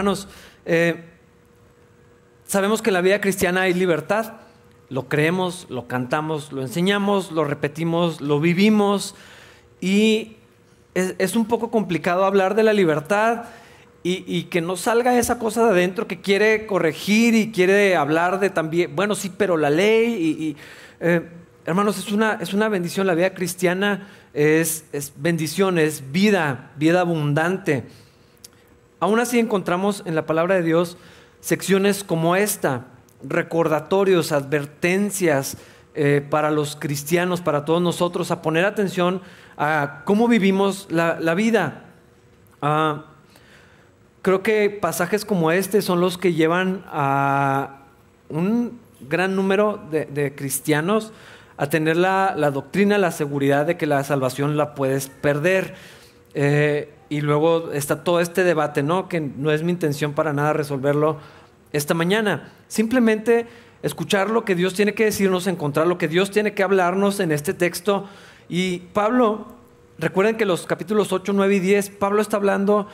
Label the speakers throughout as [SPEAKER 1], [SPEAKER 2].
[SPEAKER 1] Hermanos, eh, sabemos que en la vida cristiana hay libertad. Lo creemos, lo cantamos, lo enseñamos, lo repetimos, lo vivimos. Y es, un poco complicado hablar de la libertad y, que no salga esa cosa de adentro que quiere corregir y quiere hablar de también, bueno, sí, pero la ley. Y, eh, hermanos, es una, es una bendición. La vida cristiana es, es bendición, es vida, vida abundante. Aún así encontramos en la palabra de Dios secciones como esta, recordatorios, advertencias eh, para los cristianos, para todos nosotros, a poner atención a cómo vivimos la, vida. Ah, creo que pasajes como este son los que llevan a un gran número de, cristianos a tener la, doctrina, la seguridad de que la salvación la puedes perder. Eh, y luego está todo este debate, ¿no? Que no es mi intención para nada resolverlo esta mañana. Simplemente escuchar lo que Dios tiene que decirnos, encontrar lo que Dios tiene que hablarnos en este texto. Y Pablo, recuerden que los capítulos 8, 9 y 10, Pablo está hablando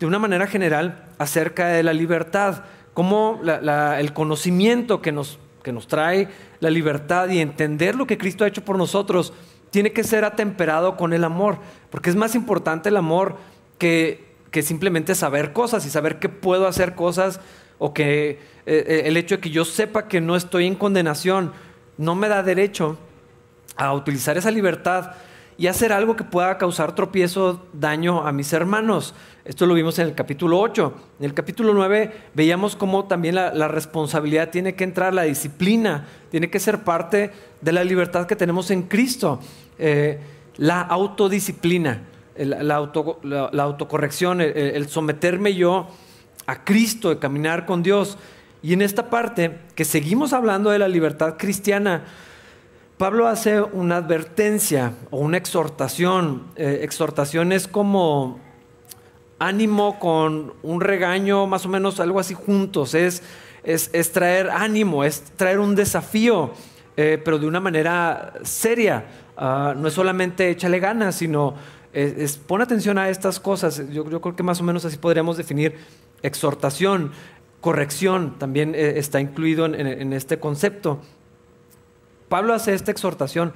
[SPEAKER 1] de una manera general acerca de la libertad, como el conocimiento que nos, que nos trae la libertad y entender lo que Cristo ha hecho por nosotros tiene que ser atemperado con el amor, porque es más importante el amor que, simplemente saber cosas y saber que puedo hacer cosas o que eh, eh, el hecho de que yo sepa que no estoy en condenación no me da derecho a utilizar esa libertad y hacer algo que pueda causar tropiezo, daño a mis hermanos. Esto lo vimos en el capítulo 8. En el capítulo 9 veíamos cómo también la, responsabilidad tiene que entrar, la disciplina tiene que ser parte de la libertad que tenemos en Cristo. Eh, la autodisciplina la, autocorrección, el, someterme yo a Cristo, de caminar con Dios. Y en esta parte, que seguimos hablando de la libertad cristiana, Pablo hace una advertencia o una exhortación. Eh, exhortación es como ánimo con un regaño, más o menos algo así juntos. Es, es, traer ánimo, es traer un desafío, eh, pero de una manera seria. Ah, no es solamente échale ganas, sino es, pon atención a estas cosas. Yo, creo que más o menos así podríamos definir exhortación, corrección, también eh, está incluido en, este concepto. Pablo hace esta exhortación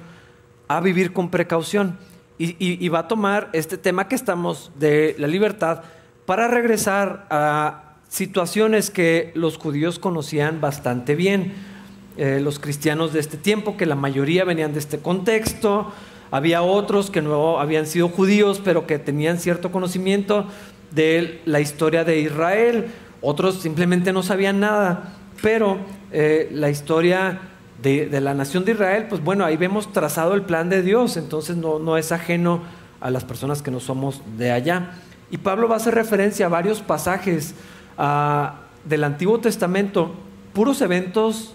[SPEAKER 1] a vivir con precaución y, va a tomar este tema que estamos de la libertad para regresar a situaciones que los judíos conocían bastante bien. Eh, los cristianos de este tiempo, que la mayoría venían de este contexto, había otros que no habían sido judíos, pero que tenían cierto conocimiento de la historia de Israel. Otros simplemente no sabían nada. Pero eh, la historia de, la nación de Israel, pues bueno, ahí vemos trazado el plan de Dios. Entonces no, es ajeno a las personas que no somos de allá. Y Pablo va a hacer referencia a varios pasajes ah, del Antiguo Testamento, puros eventos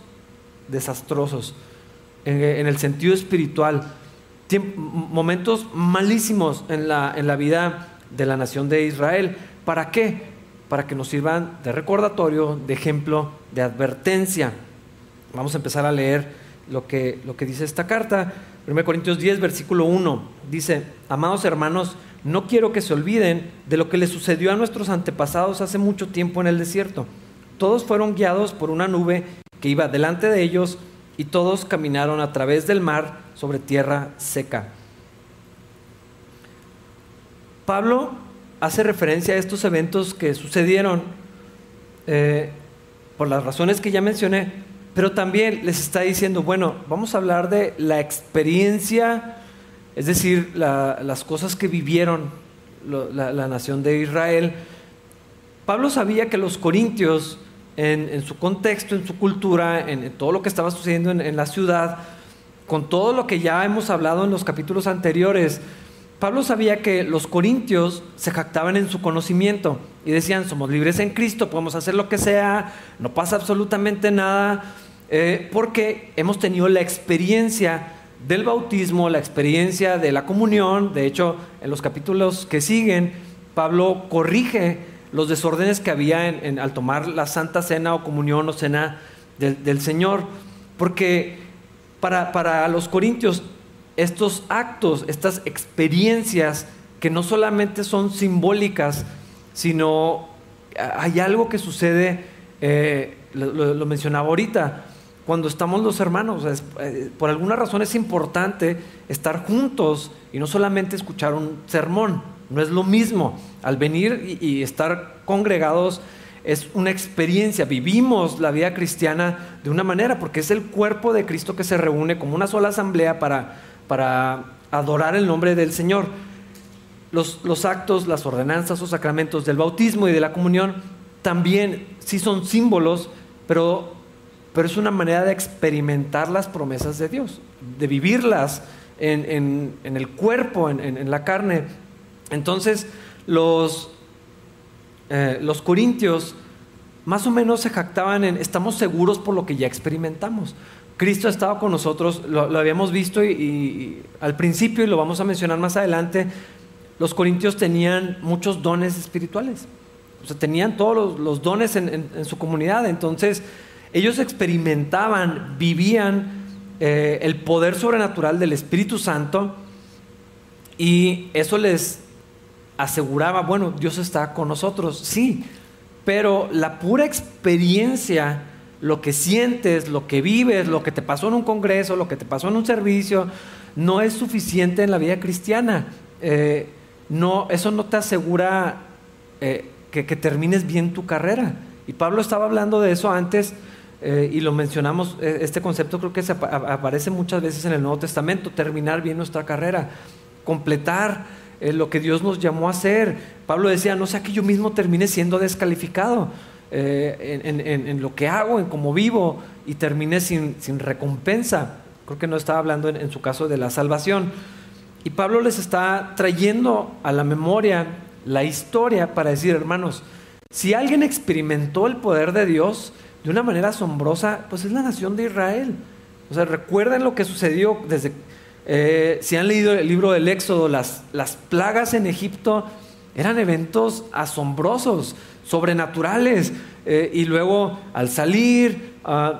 [SPEAKER 1] desastrosos en el sentido espiritual momentos malísimos en la, en la vida de la nación de Israel. ¿Para qué? Para que nos sirvan de recordatorio, de ejemplo, de advertencia. Vamos a empezar a leer lo que, lo que dice esta carta. 1 Corintios 10, versículo 1. Dice, amados hermanos, no quiero que se olviden de lo que le sucedió a nuestros antepasados hace mucho tiempo en el desierto. Todos fueron guiados por una nube que iba delante de ellos y todos caminaron a través del mar sobre tierra seca. Pablo hace referencia a estos eventos que sucedieron eh, por las razones que ya mencioné, pero también les está diciendo, bueno, vamos a hablar de la experiencia, es decir, las cosas que vivieron la, nación de Israel. Pablo sabía que los corintios, en, su contexto, en su cultura, en, todo lo que estaba sucediendo en la ciudad, con todo lo que ya hemos hablado en los capítulos anteriores, Pablo sabía que los corintios se jactaban en su conocimiento y decían, somos libres en Cristo, podemos hacer lo que sea, no pasa absolutamente nada, eh, porque hemos tenido la experiencia del bautismo, la experiencia de la comunión, de hecho en los capítulos que siguen, Pablo corrige los desórdenes que había en, al tomar la Santa Cena o comunión o cena del, Señor, porque para, los corintios estos actos, estas experiencias que no solamente son simbólicas, sino hay algo que sucede, eh, lo, mencionaba ahorita, cuando estamos los hermanos, eh, por alguna razón es importante estar juntos y no solamente escuchar un sermón, no es lo mismo. Al venir y, estar congregados es una experiencia, vivimos la vida cristiana de una manera, porque es el cuerpo de Cristo que se reúne como una sola asamblea para, para adorar el nombre del Señor los, actos, las ordenanzas o sacramentos del bautismo y de la comunión también sí son símbolos, pero, pero es una manera de experimentar las promesas de Dios, de vivirlas en, el cuerpo, en, la carne. Entonces, los, eh, los corintios más o menos se jactaban en, estamos seguros por lo que ya experimentamos. Cristo ha estado con nosotros, lo, habíamos visto y, al principio, y lo vamos a mencionar más adelante, los corintios tenían muchos dones espirituales. O sea, tenían todos los, dones en, su comunidad. Entonces, ellos experimentaban, vivían eh, el poder sobrenatural del Espíritu Santo y eso les aseguraba, bueno, Dios está con nosotros, sí, pero la pura experiencia, lo que sientes, lo que vives, lo que te pasó en un congreso, lo que te pasó en un servicio, no es suficiente en la vida cristiana. Eh, no, eso no te asegura eh, que, termines bien tu carrera. Y Pablo estaba hablando de eso antes eh, y lo mencionamos, este concepto creo que se aparece muchas veces en el Nuevo Testamento, terminar bien nuestra carrera, completar lo que Dios nos llamó a hacer. Pablo decía, no sea que yo mismo termine siendo descalificado en, lo que hago, en cómo vivo y termine sin, recompensa. Creo que no estaba hablando en su caso de la salvación. Y Pablo les está trayendo a la memoria la historia para decir, hermanos, si alguien experimentó el poder de Dios de una manera asombrosa, pues es la nación de Israel. O sea, recuerden lo que sucedió desde, eh, si han leído el libro del Éxodo, las, plagas en Egipto eran eventos asombrosos, sobrenaturales. Eh, y luego al salir, uh,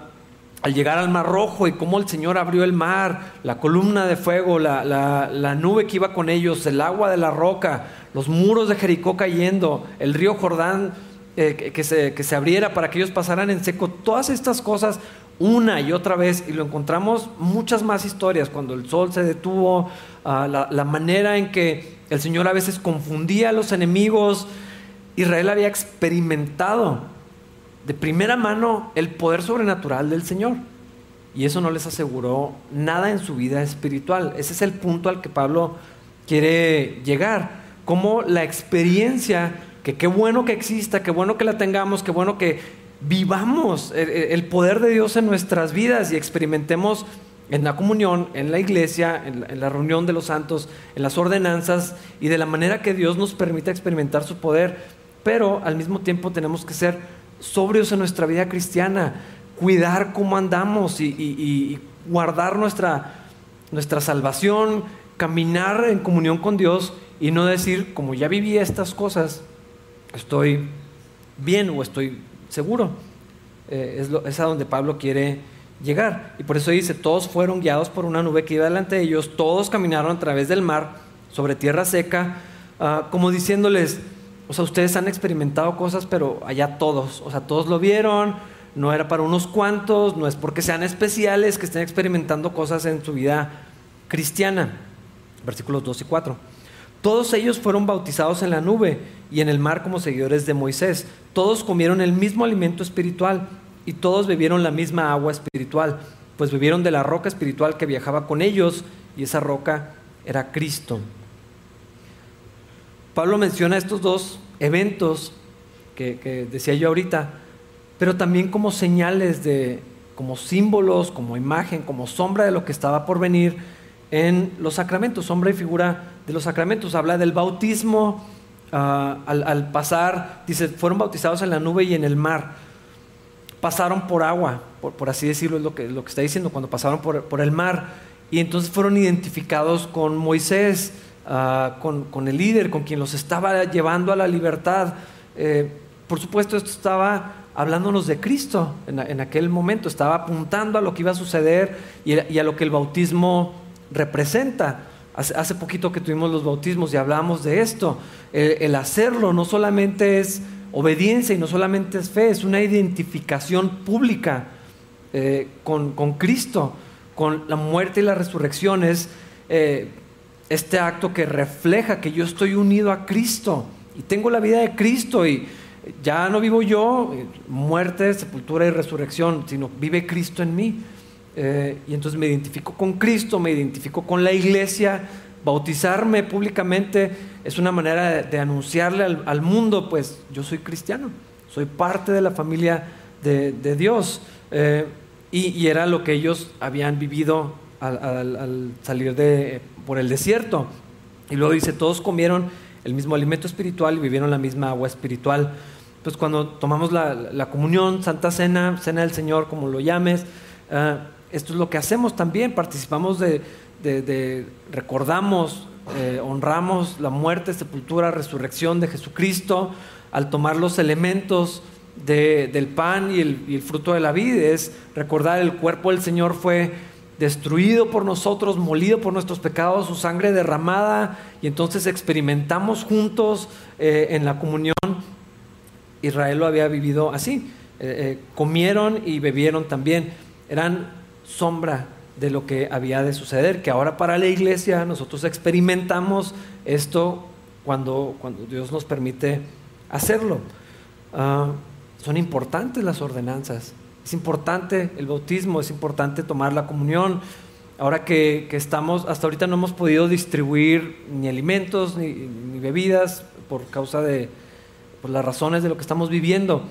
[SPEAKER 1] al llegar al Mar Rojo y cómo el Señor abrió el mar, la columna de fuego, la, nube que iba con ellos, el agua de la roca, los muros de Jericó cayendo, el río Jordán eh, que se abriera para que ellos pasaran en seco, todas estas cosas una y otra vez, y lo encontramos muchas más historias, cuando el sol se detuvo, ah, la, la manera en que el Señor a veces confundía a los enemigos, Israel había experimentado de primera mano el poder sobrenatural del Señor. Y eso no les aseguró nada en su vida espiritual. Ese es el punto al que Pablo quiere llegar. Como la experiencia, que qué bueno que exista, qué bueno que la tengamos, qué bueno que vivamos el, poder de Dios en nuestras vidas y experimentemos en la comunión, en la iglesia, en la, reunión de los santos, en las ordenanzas y de la manera que Dios nos permita experimentar su poder. Pero al mismo tiempo tenemos que ser sobrios en nuestra vida cristiana, cuidar cómo andamos y, guardar nuestra, nuestra salvación, caminar en comunión con Dios y no decir, como ya viví estas cosas, estoy bien o estoy seguro. Eh, es, a donde Pablo quiere llegar. Y por eso dice, todos fueron guiados por una nube que iba delante de ellos, todos caminaron a través del mar, sobre tierra seca, ah, como diciéndoles, o sea, ustedes han experimentado cosas, pero allá todos, o sea, todos lo vieron, no era para unos cuantos, no es porque sean especiales que estén experimentando cosas en su vida cristiana. Versículos 2 y 4. Todos ellos fueron bautizados en la nube y en el mar como seguidores de Moisés. Todos comieron el mismo alimento espiritual y todos bebieron la misma agua espiritual, pues bebieron de la roca espiritual que viajaba con ellos y esa roca era Cristo. Pablo menciona estos dos eventos que, decía yo ahorita, pero también como señales de, como símbolos, como imagen, como sombra de lo que estaba por venir en los sacramentos, sombra y figura de los sacramentos. Habla del bautismo, ah, al, pasar, dice, fueron bautizados en la nube y en el mar. Pasaron por agua, por, así decirlo, es lo que, lo que está diciendo, cuando pasaron por, por el mar. Y entonces fueron identificados con Moisés. Ah, con, el líder, con quien los estaba llevando a la libertad. Eh, por supuesto, esto estaba hablándonos de Cristo en, aquel momento, estaba apuntando a lo que iba a suceder y, a lo que el bautismo representa. Hace, poquito que tuvimos los bautismos y hablamos de esto. El, hacerlo no solamente es obediencia y no solamente es fe, es una identificación pública eh, con, Cristo, con la muerte y la resurrección. Es eh, este acto que refleja que yo estoy unido a Cristo y tengo la vida de Cristo y ya no vivo yo, muerte, sepultura y resurrección, sino vive Cristo en mí. Eh, y entonces me identifico con Cristo, me identifico con la iglesia, bautizarme públicamente es una manera de, anunciarle al, mundo, pues yo soy cristiano, soy parte de la familia de, Dios. Eh, y, era lo que ellos habían vivido al, salir de, por el desierto. Y luego dice, todos comieron el mismo alimento espiritual y vivieron la misma agua espiritual. Pues cuando tomamos la, comunión, Santa Cena, Cena del Señor, como lo llames, eh, esto es lo que hacemos también, participamos de, recordamos, eh, honramos la muerte, sepultura, resurrección de Jesucristo al tomar los elementos del pan y el, fruto de la vida, es recordar el cuerpo del Señor fue destruido por nosotros, molido por nuestros pecados, su sangre derramada, y entonces experimentamos juntos eh, en la comunión. Israel lo había vivido así, eh, comieron y bebieron también, eran sombra de lo que había de suceder, que ahora para la iglesia nosotros experimentamos esto cuando, cuando Dios nos permite hacerlo. Ah, son importantes las ordenanzas, es importante el bautismo, es importante tomar la comunión. Ahora que, estamos, hasta ahorita no hemos podido distribuir ni alimentos ni, bebidas por causa de por las razones de lo que estamos viviendo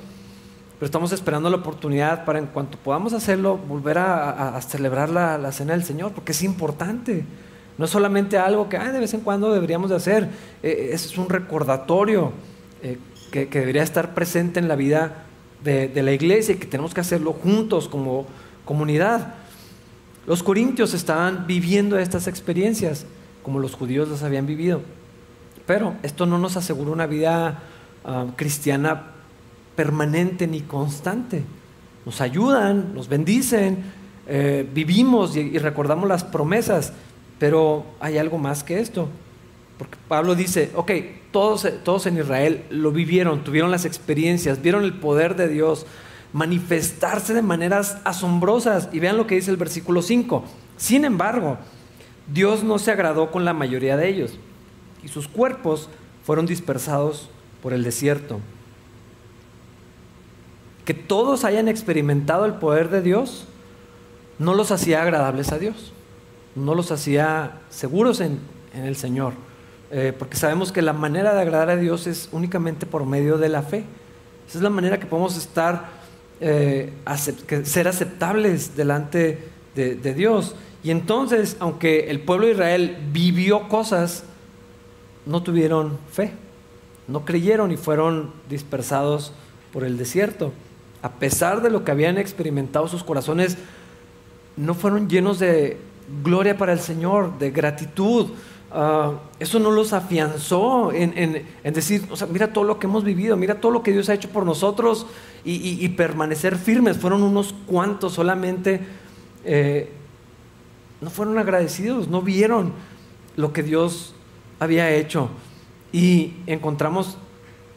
[SPEAKER 1] pero estamos esperando la oportunidad para en cuanto podamos hacerlo, volver a, celebrar la, cena del Señor, porque es importante. No es solamente algo que de vez en cuando deberíamos de hacer, eh, es un recordatorio eh, que, debería estar presente en la vida de, la iglesia y que tenemos que hacerlo juntos como comunidad. Los corintios estaban viviendo estas experiencias como los judíos las habían vivido, pero esto no nos asegura una vida ah, cristiana permanente ni constante. Nos ayudan, nos bendicen, eh, vivimos y, recordamos las promesas, pero hay algo más que esto. Porque Pablo dice, ok, todos, todos en Israel lo vivieron, tuvieron las experiencias, vieron el poder de Dios manifestarse de maneras asombrosas. Y vean lo que dice el versículo 5. Sin embargo, Dios no se agradó con la mayoría de ellos y sus cuerpos fueron dispersados por el desierto que todos hayan experimentado el poder de Dios, no los hacía agradables a Dios, no los hacía seguros en, el Señor, eh, porque sabemos que la manera de agradar a Dios es únicamente por medio de la fe. Esa es la manera que podemos estar, eh, ser aceptables delante de, de Dios. Y entonces, aunque el pueblo de Israel vivió cosas, no tuvieron fe, no creyeron y fueron dispersados por el desierto a pesar de lo que habían experimentado, sus corazones no fueron llenos de gloria para el Señor, de gratitud. Ah, eso no los afianzó en, decir, o sea, mira todo lo que hemos vivido, mira todo lo que Dios ha hecho por nosotros y, permanecer firmes. Fueron unos cuantos solamente, eh, no fueron agradecidos, no vieron lo que Dios había hecho. Y encontramos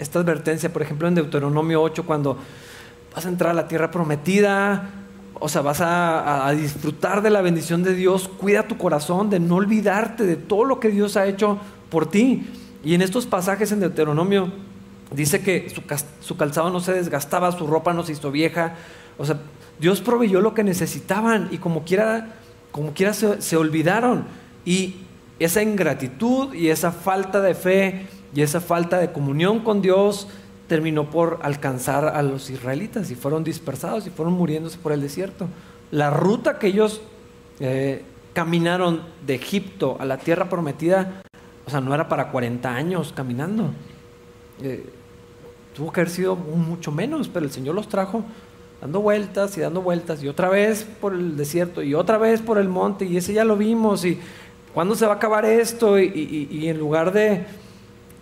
[SPEAKER 1] esta advertencia, por ejemplo, en Deuteronomio 8, cuando vas a entrar a la tierra prometida, o sea, vas a, disfrutar de la bendición de Dios, cuida tu corazón de no olvidarte de todo lo que Dios ha hecho por ti. Y en estos pasajes en Deuteronomio dice que su, calzado no se desgastaba, su ropa no se hizo vieja, o sea, Dios proveyó lo que necesitaban y como quiera, como quiera se, se olvidaron. Y esa ingratitud y esa falta de fe y esa falta de comunión con Dios, terminó por alcanzar a los israelitas y fueron dispersados y fueron muriéndose por el desierto. La ruta que ellos eh, caminaron de Egipto a la tierra prometida, o sea, no era para 40 años caminando. Eh, tuvo que haber sido mucho menos, pero el Señor los trajo dando vueltas y dando vueltas y otra vez por el desierto y otra vez por el monte y ese ya lo vimos y cuándo se va a acabar esto y, en lugar de,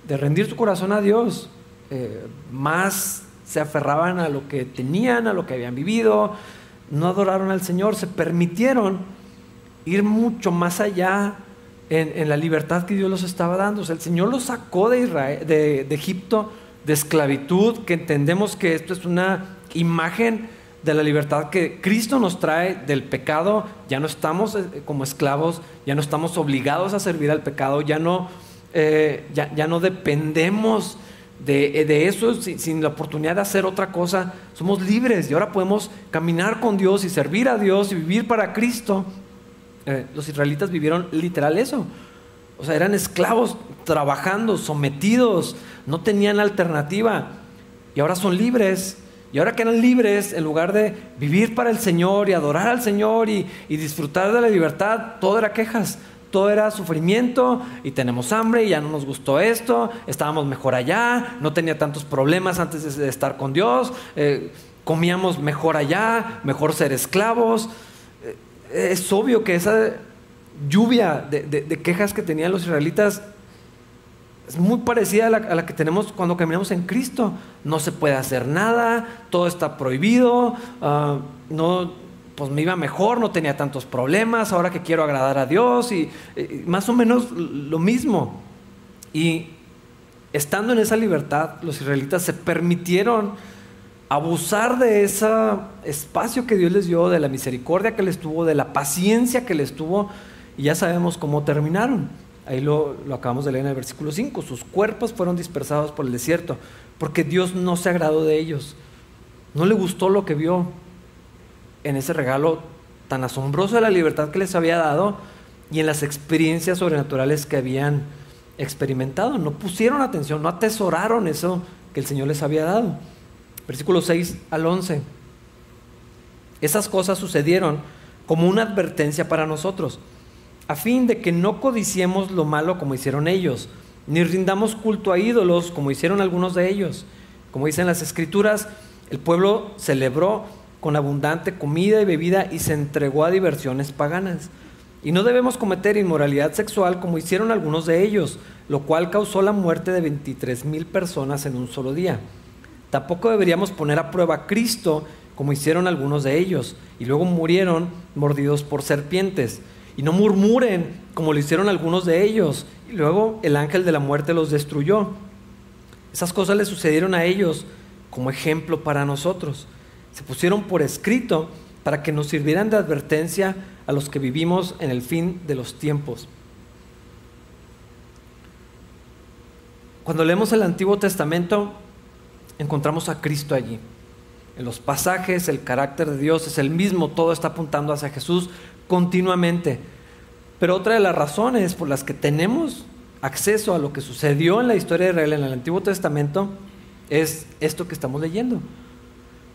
[SPEAKER 1] rendir tu corazón a Dios, eh, más se aferraban a lo que tenían, a lo que habían vivido, no adoraron al Señor, se permitieron ir mucho más allá en, la libertad que Dios los estaba dando. el Señor los sacó de, Israel, de, Egipto de esclavitud, que entendemos que esto es una imagen de la libertad que Cristo nos trae del pecado, ya no estamos eh, como esclavos, ya no estamos obligados a servir al pecado, ya no, eh, ya, no dependemos de, de eso sin, la oportunidad de hacer otra cosa, somos libres y ahora podemos caminar con Dios y servir a Dios y vivir para Cristo. Eh, los israelitas vivieron literal eso. O sea, eran esclavos trabajando, sometidos, no tenían alternativa. Y ahora son libres. Y ahora que eran libres, en lugar de vivir para el Señor y adorar al Señor y, disfrutar de la libertad, todo era quejas, todo era sufrimiento y tenemos hambre y ya no nos gustó esto, estábamos mejor allá, no tenía tantos problemas antes de estar con Dios, eh, comíamos mejor allá, mejor ser esclavos. Eh, es obvio que esa lluvia de, quejas que tenían los israelitas es muy parecida a la, que tenemos cuando caminamos en Cristo. No se puede hacer nada, todo está prohibido, ah, no, pues me iba mejor, no tenía tantos problemas, ahora que quiero agradar a Dios y, más o menos lo mismo. Y estando en esa libertad, los israelitas se permitieron abusar de ese espacio que Dios les dio, de la misericordia que les tuvo, de la paciencia que les tuvo y ya sabemos cómo terminaron. Ahí lo, acabamos de leer en el versículo 5. Sus cuerpos fueron dispersados por el desierto, porque Dios no se agradó de ellos. No le gustó lo que vio en ese regalo tan asombroso de la libertad que les había dado y en las experiencias sobrenaturales que habían experimentado. No pusieron atención, no atesoraron eso que el Señor les había dado. Versículo 6 al 11. Esas cosas sucedieron como una advertencia para nosotros a fin de que no codiciemos lo malo como hicieron ellos, ni rindamos culto a ídolos como hicieron algunos de ellos. Como dicen las escrituras, el pueblo celebró con abundante comida y bebida y se entregó a diversiones paganas. Y no debemos cometer inmoralidad sexual como hicieron algunos de ellos, lo cual causó la muerte de 23 mil personas en un solo día. Tampoco deberíamos poner a prueba a Cristo como hicieron algunos de ellos, y luego murieron mordidos por serpientes y no murmuren como lo hicieron algunos de ellos. Y luego el ángel de la muerte los destruyó. Esas cosas le sucedieron a ellos como ejemplo para nosotros. Se pusieron por escrito para que nos sirvieran de advertencia a los que vivimos en el fin de los tiempos. Cuando leemos el Antiguo Testamento, encontramos a Cristo allí. En los pasajes, el carácter de Dios es el mismo, todo está apuntando hacia Jesús, continuamente. Pero otra de las razones por las que tenemos acceso a lo que sucedió en la historia de Israel en el Antiguo Testamento es esto que estamos leyendo.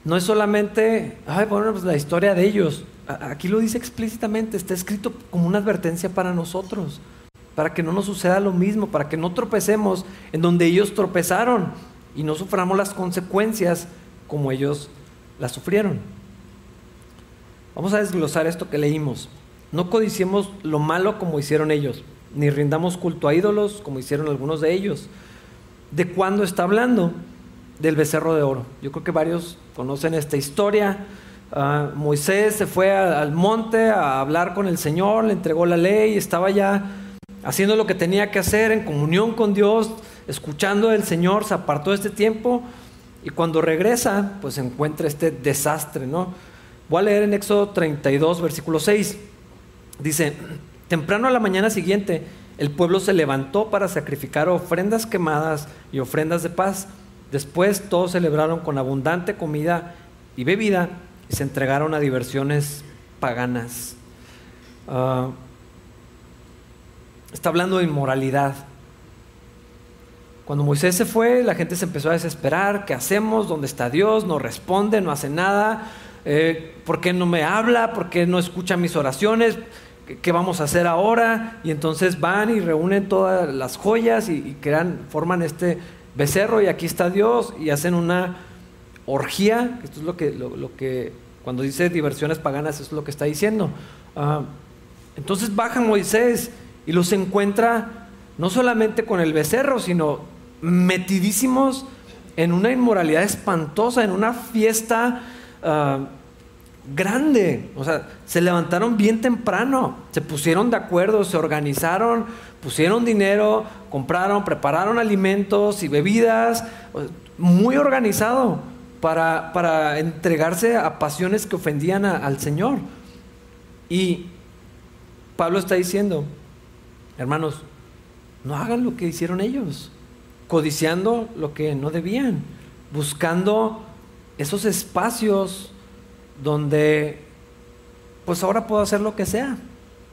[SPEAKER 1] No es solamente, ay, bueno, pues la historia de ellos. Aquí lo dice explícitamente, está escrito como una advertencia para nosotros, para que no nos suceda lo mismo, para que no tropecemos en donde ellos tropezaron y no suframos las consecuencias como ellos las sufrieron. Vamos a desglosar esto que leímos. No codiciemos lo malo como hicieron ellos, ni rindamos culto a ídolos como hicieron algunos de ellos. ¿De cuándo está hablando? Del becerro de oro. Yo creo que varios conocen esta historia. Ah, Moisés se fue al monte a hablar con el Señor, le entregó la ley, estaba ya haciendo lo que tenía que hacer en comunión con Dios, escuchando al Señor, se apartó de este tiempo y cuando regresa, pues encuentra este desastre, ¿no? Voy a leer en Éxodo 32, versículo 6. Dice, temprano a la mañana siguiente, el pueblo se levantó para sacrificar ofrendas quemadas y ofrendas de paz. Después todos celebraron con abundante comida y bebida y se entregaron a diversiones paganas. Ah, está hablando de inmoralidad. Cuando Moisés se fue, la gente se empezó a desesperar. ¿Qué hacemos? ¿Dónde está Dios? No responde, no hace nada. Eh, ¿por qué no me habla? ¿Por qué no escucha mis oraciones? ¿Qué, vamos a hacer ahora? Y entonces van y reúnen todas las joyas y, crean, forman este becerro y aquí está Dios y hacen una orgía, esto es lo que, cuando dice diversiones paganas, es lo que está diciendo. Ah, entonces baja Moisés y los encuentra no solamente con el becerro, sino metidísimos en una inmoralidad espantosa, en una fiesta Ah, grande. O sea, se levantaron bien temprano, se pusieron de acuerdo, se organizaron, pusieron dinero, compraron, prepararon alimentos y bebidas, muy organizado para, para entregarse a pasiones que ofendían al Señor. Y Pablo está diciendo, hermanos, no hagan lo que hicieron ellos, codiciando lo que no debían, buscando esos espacios donde pues ahora puedo hacer lo que sea.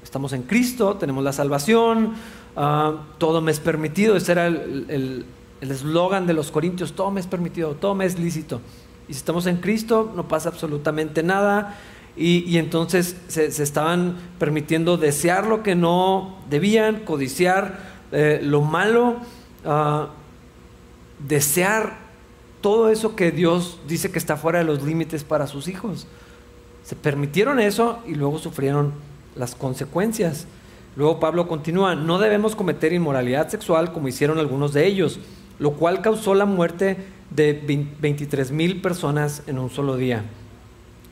[SPEAKER 1] Estamos en Cristo, tenemos la salvación, ah, todo me es permitido. Ese era el eslogan de los corintios, todo me es permitido, todo me es lícito. Y si estamos en Cristo, no pasa absolutamente nada. Y, entonces se, estaban permitiendo desear lo que no debían, codiciar eh, lo malo, ah, desear todo eso que Dios dice que está fuera de los límites para sus hijos. Se permitieron eso y luego sufrieron las consecuencias. Luego Pablo continúa, no debemos cometer inmoralidad sexual como hicieron algunos de ellos, lo cual causó la muerte de 23 mil personas en un solo día.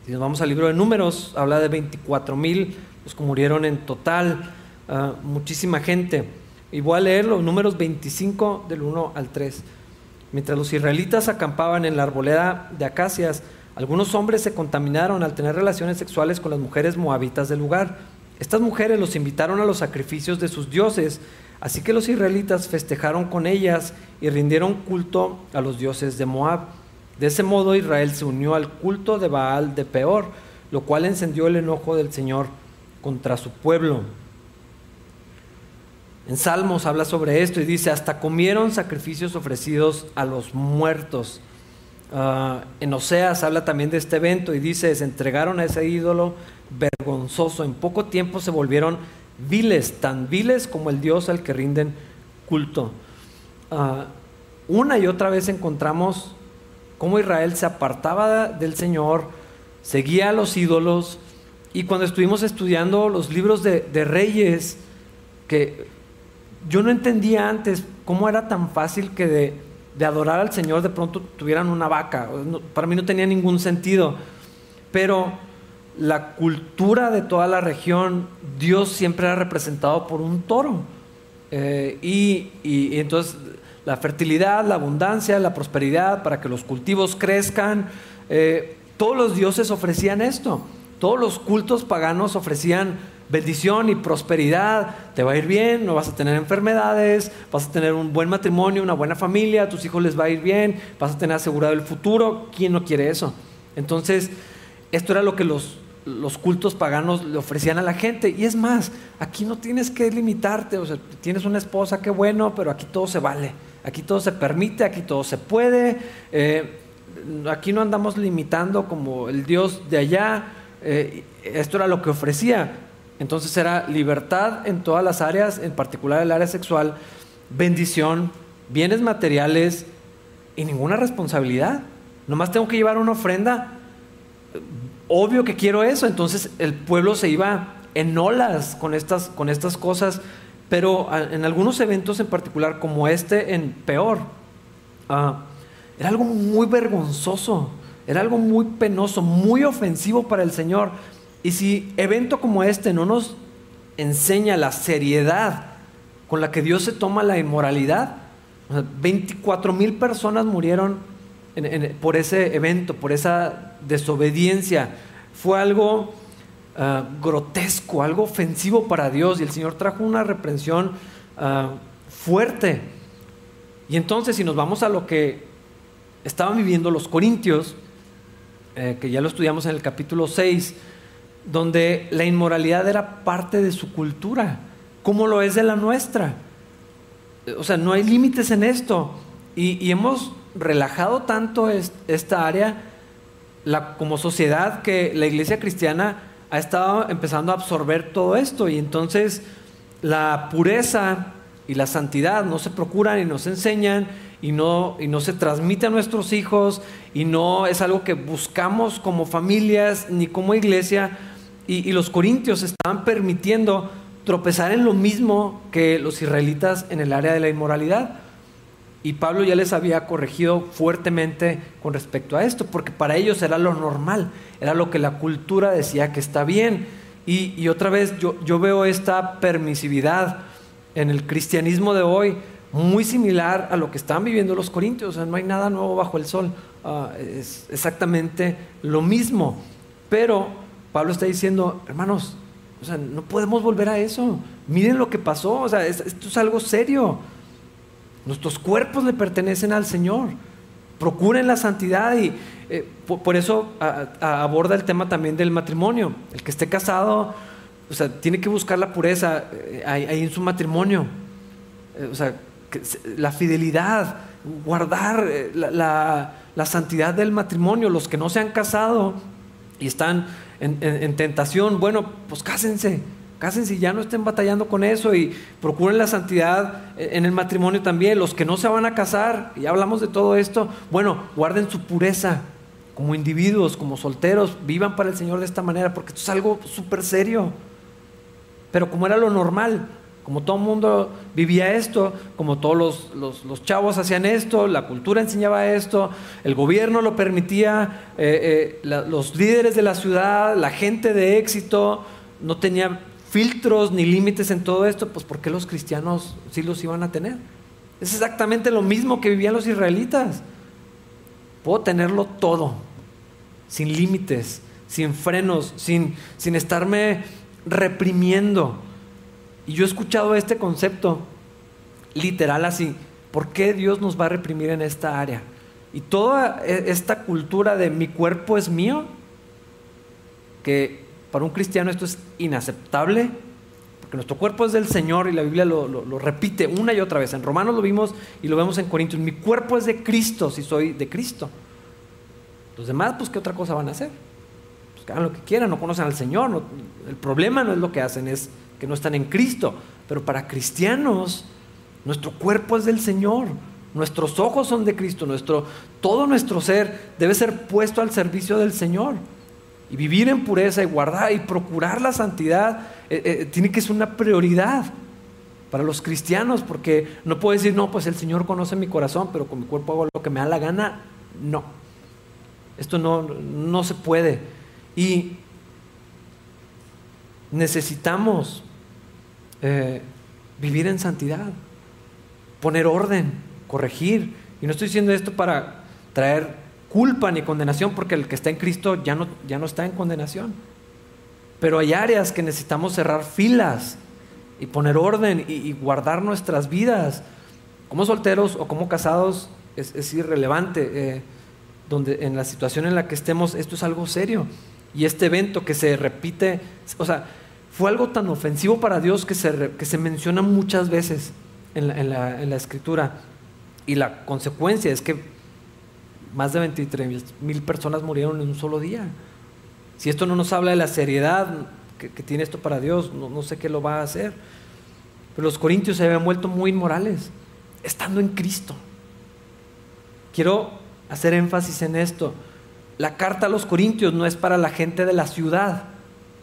[SPEAKER 1] Si nos vamos al libro de números, habla de 24 mil los que murieron en total, ah, muchísima gente. Y voy a leer los números 25 del 1 al 3. Mientras los israelitas acampaban en la arboleda de acacias, algunos hombres se contaminaron al tener relaciones sexuales con las mujeres moabitas del lugar. Estas mujeres los invitaron a los sacrificios de sus dioses, así que los israelitas festejaron con ellas y rindieron culto a los dioses de Moab. De ese modo Israel se unió al culto de Baal de Peor, lo cual encendió el enojo del Señor contra su pueblo. En Salmos habla sobre esto y dice, hasta comieron sacrificios ofrecidos a los muertos. Ah, en Oseas habla también de este evento y dice, se entregaron a ese ídolo vergonzoso. En poco tiempo se volvieron viles, tan viles como el Dios al que rinden culto. Ah, una y otra vez encontramos cómo Israel se apartaba del Señor, seguía a los ídolos, y cuando estuvimos estudiando los libros de, reyes, que yo no entendía antes cómo era tan fácil que de, adorar al Señor de pronto tuvieran una vaca. para mí no tenía ningún sentido. Pero la cultura de toda la región, Dios siempre era representado por un toro. Eh, y, entonces la fertilidad, la abundancia, la prosperidad, para que los cultivos crezcan. Eh, todos los dioses ofrecían esto. Todos los cultos paganos ofrecían bendición y prosperidad. Te va a ir bien, no vas a tener enfermedades, vas a tener un buen matrimonio, una buena familia, tus hijos les va a ir bien, vas a tener asegurado el futuro. ¿Quién no quiere eso? Entonces, esto era lo que los, los cultos paganos le ofrecían a la gente. Y es más, aquí no tienes que limitarte. O sea, tienes una esposa, qué bueno, pero aquí todo se vale. Aquí todo se permite, aquí todo se puede. Eh, aquí no andamos limitando como el Dios de allá. Eh, esto era lo que ofrecía. Entonces era libertad en todas las áreas, en particular el área sexual, bendición, bienes materiales y ninguna responsabilidad. Nomás tengo que llevar una ofrenda. Obvio que quiero eso. Entonces el pueblo se iba en olas con estas, con estas cosas pero en algunos eventos en particular, como este en Peor, ah, era algo muy vergonzoso, era algo muy penoso, muy ofensivo para el Señor. Y si evento como este no nos enseña la seriedad con la que Dios se toma la inmoralidad, 24 mil personas murieron por ese evento, por esa desobediencia. Fue algo Ah, grotesco, algo ofensivo para Dios y el Señor trajo una reprensión ah, fuerte. Y entonces si nos vamos a lo que estaban viviendo los corintios, eh, que ya lo estudiamos en el capítulo 6, donde la inmoralidad era parte de su cultura, como lo es de la nuestra. O sea, no hay límites en esto. Y, hemos relajado tanto esta área como sociedad que la iglesia cristiana ha estado empezando a absorber todo esto y entonces la pureza y la santidad no se procuran y no se enseñan y no, y no se transmite a nuestros hijos y no es algo que buscamos como familias ni como iglesia y, los corintios estaban permitiendo tropezar en lo mismo que los israelitas en el área de la inmoralidad. Y Pablo ya les había corregido fuertemente con respecto a esto, porque para ellos era lo normal, era lo que la cultura decía que está bien. Y, otra vez yo, yo veo esta permisividad en el cristianismo de hoy muy similar a lo que estaban viviendo los corintios. No hay nada nuevo bajo el sol. Ah, es exactamente lo mismo. Pero Pablo está diciendo, hermanos, o sea, no podemos volver a eso. Miren lo que pasó. O sea, esto es algo serio. Nuestros cuerpos le pertenecen al Señor. Procuren la santidad y eh, por, eso aborda el tema también del matrimonio. El que esté casado, o sea, tiene que buscar la pureza eh, ahí, en su matrimonio. Eh, o sea, la fidelidad, guardar la, santidad del matrimonio. Los que no se han casado y están en tentación, bueno, pues cásense Cásense y ya no estén batallando con eso y procuren la santidad en el matrimonio también. Los que no se van a casar, ya hablamos de todo esto, bueno, guarden su pureza como individuos, como solteros, vivan para el Señor de esta manera, porque esto es algo súper serio. Pero como era lo normal, como todo el mundo vivía esto, como todos los, chavos hacían esto, la cultura enseñaba esto, el gobierno lo permitía, eh, eh, los líderes de la ciudad, la gente de éxito, no tenía filtros ni límites en todo esto, pues ¿por qué los cristianos sí los iban a tener? Es exactamente lo mismo que vivían los israelitas. Puedo tenerlo todo, sin límites, sin frenos, sin, sin estarme reprimiendo. Y yo he escuchado este concepto literal así, ¿por qué Dios nos va a reprimir en esta área? Y toda e, esta cultura de mi cuerpo es mío, que para un cristiano esto es inaceptable, porque nuestro cuerpo es del Señor y la Biblia lo, repite una y otra vez. En Romanos lo vimos y lo vemos en Corintios. Mi cuerpo es de Cristo si soy de Cristo. Los demás, pues, ¿qué otra cosa van a hacer? Pues que hagan lo que quieran, no conocen al Señor. el problema no es lo que hacen, es que no están en Cristo. Pero para cristianos, nuestro cuerpo es del Señor. Nuestros ojos son de Cristo. Nuestro, todo nuestro ser debe ser puesto al servicio del Señor. Y vivir en pureza y guardar y procurar la santidad eh, eh, tiene que ser una prioridad para los cristianos, porque no puedo decir, no, pues el Señor conoce mi corazón, pero con mi cuerpo hago lo que me da la gana. No, esto no, no se puede. Y necesitamos eh, vivir en santidad, poner orden, corregir. Y no estoy diciendo esto para traer culpa ni condenación, porque el que está en Cristo ya no, ya no está en condenación. Pero hay áreas que necesitamos cerrar filas y poner orden y, guardar nuestras vidas. Como solteros o como casados es, irrelevante. Eh, donde en la situación en la que estemos, esto es algo serio. Y este evento que se repite, o sea, fue algo tan ofensivo para Dios que se, que se menciona muchas veces en la, en, la, escritura. Y la consecuencia es que más de 23 mil personas murieron en un solo día. Si esto no nos habla de la seriedad que, tiene esto para Dios, no, sé qué lo va a hacer. Pero los corintios se habían vuelto muy inmorales, estando en Cristo. Quiero hacer énfasis en esto. La carta a los corintios no es para la gente de la ciudad,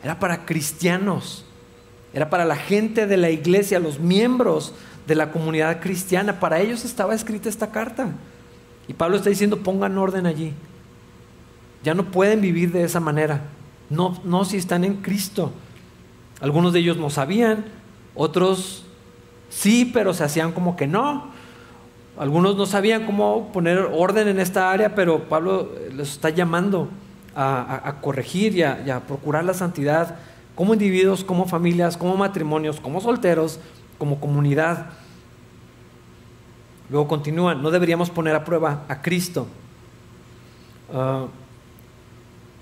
[SPEAKER 1] era para cristianos, era para la gente de la iglesia, los miembros de la comunidad cristiana. Para ellos estaba escrita esta carta. Y Pablo está diciendo, pongan orden allí. Ya no pueden vivir de esa manera. No, no si están en Cristo. Algunos de ellos no sabían, otros sí, pero se hacían como que no. Algunos no sabían cómo poner orden en esta área, pero Pablo les está llamando a, corregir y a procurar la santidad como individuos, como familias, como matrimonios, como solteros, como comunidad. Luego continúa, no deberíamos poner a prueba a Cristo. Ah,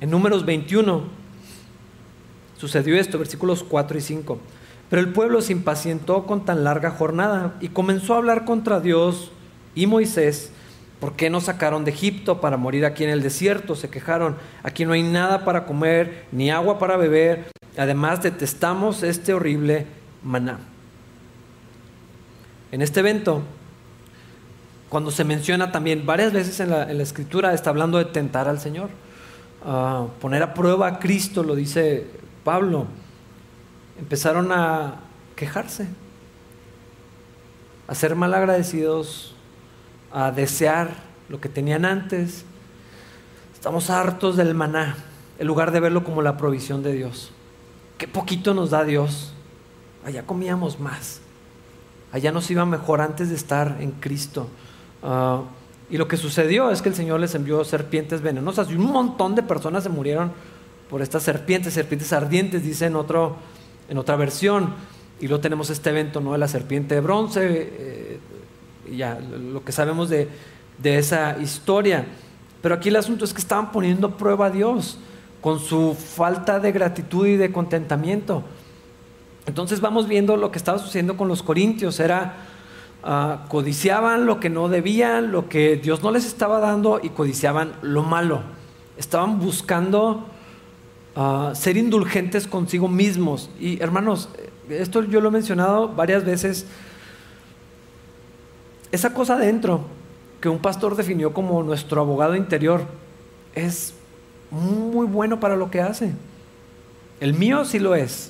[SPEAKER 1] en números 21 sucedió esto, versículos 4 y 5. Pero el pueblo se impacientó con tan larga jornada y comenzó a hablar contra Dios y Moisés. ¿Por qué nos sacaron de Egipto para morir aquí en el desierto? Se quejaron. Aquí no hay nada para comer, ni agua para beber. Además detestamos este horrible maná. En este evento cuando se menciona también varias veces en la, escritura, está hablando de tentar al Señor. Ah, poner a prueba a Cristo, lo dice Pablo. Empezaron a quejarse, a ser malagradecidos, a desear lo que tenían antes. Estamos hartos del maná, en lugar de verlo como la provisión de Dios. Qué poquito nos da Dios. Allá comíamos más. Allá nos iba mejor antes de estar en Cristo. Ah, y lo que sucedió es que el Señor les envió serpientes venenosas y un montón de personas se murieron por estas serpientes, serpientes ardientes, dice en, otro, en otra versión. Y luego tenemos este evento ¿no? de la serpiente de bronce, eh, ya lo que sabemos de, esa historia. Pero aquí el asunto es que estaban poniendo prueba a Dios con su falta de gratitud y de contentamiento. Entonces vamos viendo lo que estaba sucediendo con los corintios. Era, ah, codiciaban lo que no debían, lo que Dios no les estaba dando y codiciaban lo malo. Estaban buscando ah, ser indulgentes consigo mismos. Y hermanos, esto yo lo he mencionado varias veces. Esa cosa dentro que un pastor definió como nuestro abogado interior es muy bueno para lo que hace. El mío sí lo es.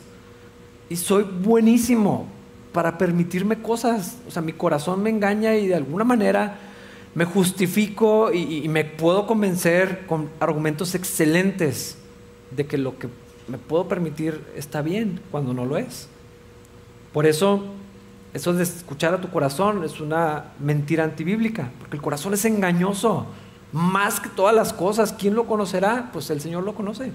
[SPEAKER 1] Y soy buenísimo para permitirme cosas. O sea, mi corazón me engaña y de alguna manera me justifico y, me puedo convencer con argumentos excelentes de que lo que me puedo permitir está bien cuando no lo es. Por eso, eso de escuchar a tu corazón es una mentira antibíblica, porque el corazón es engañoso, más que todas las cosas. ¿Quién lo conocerá? Pues el Señor lo conoce.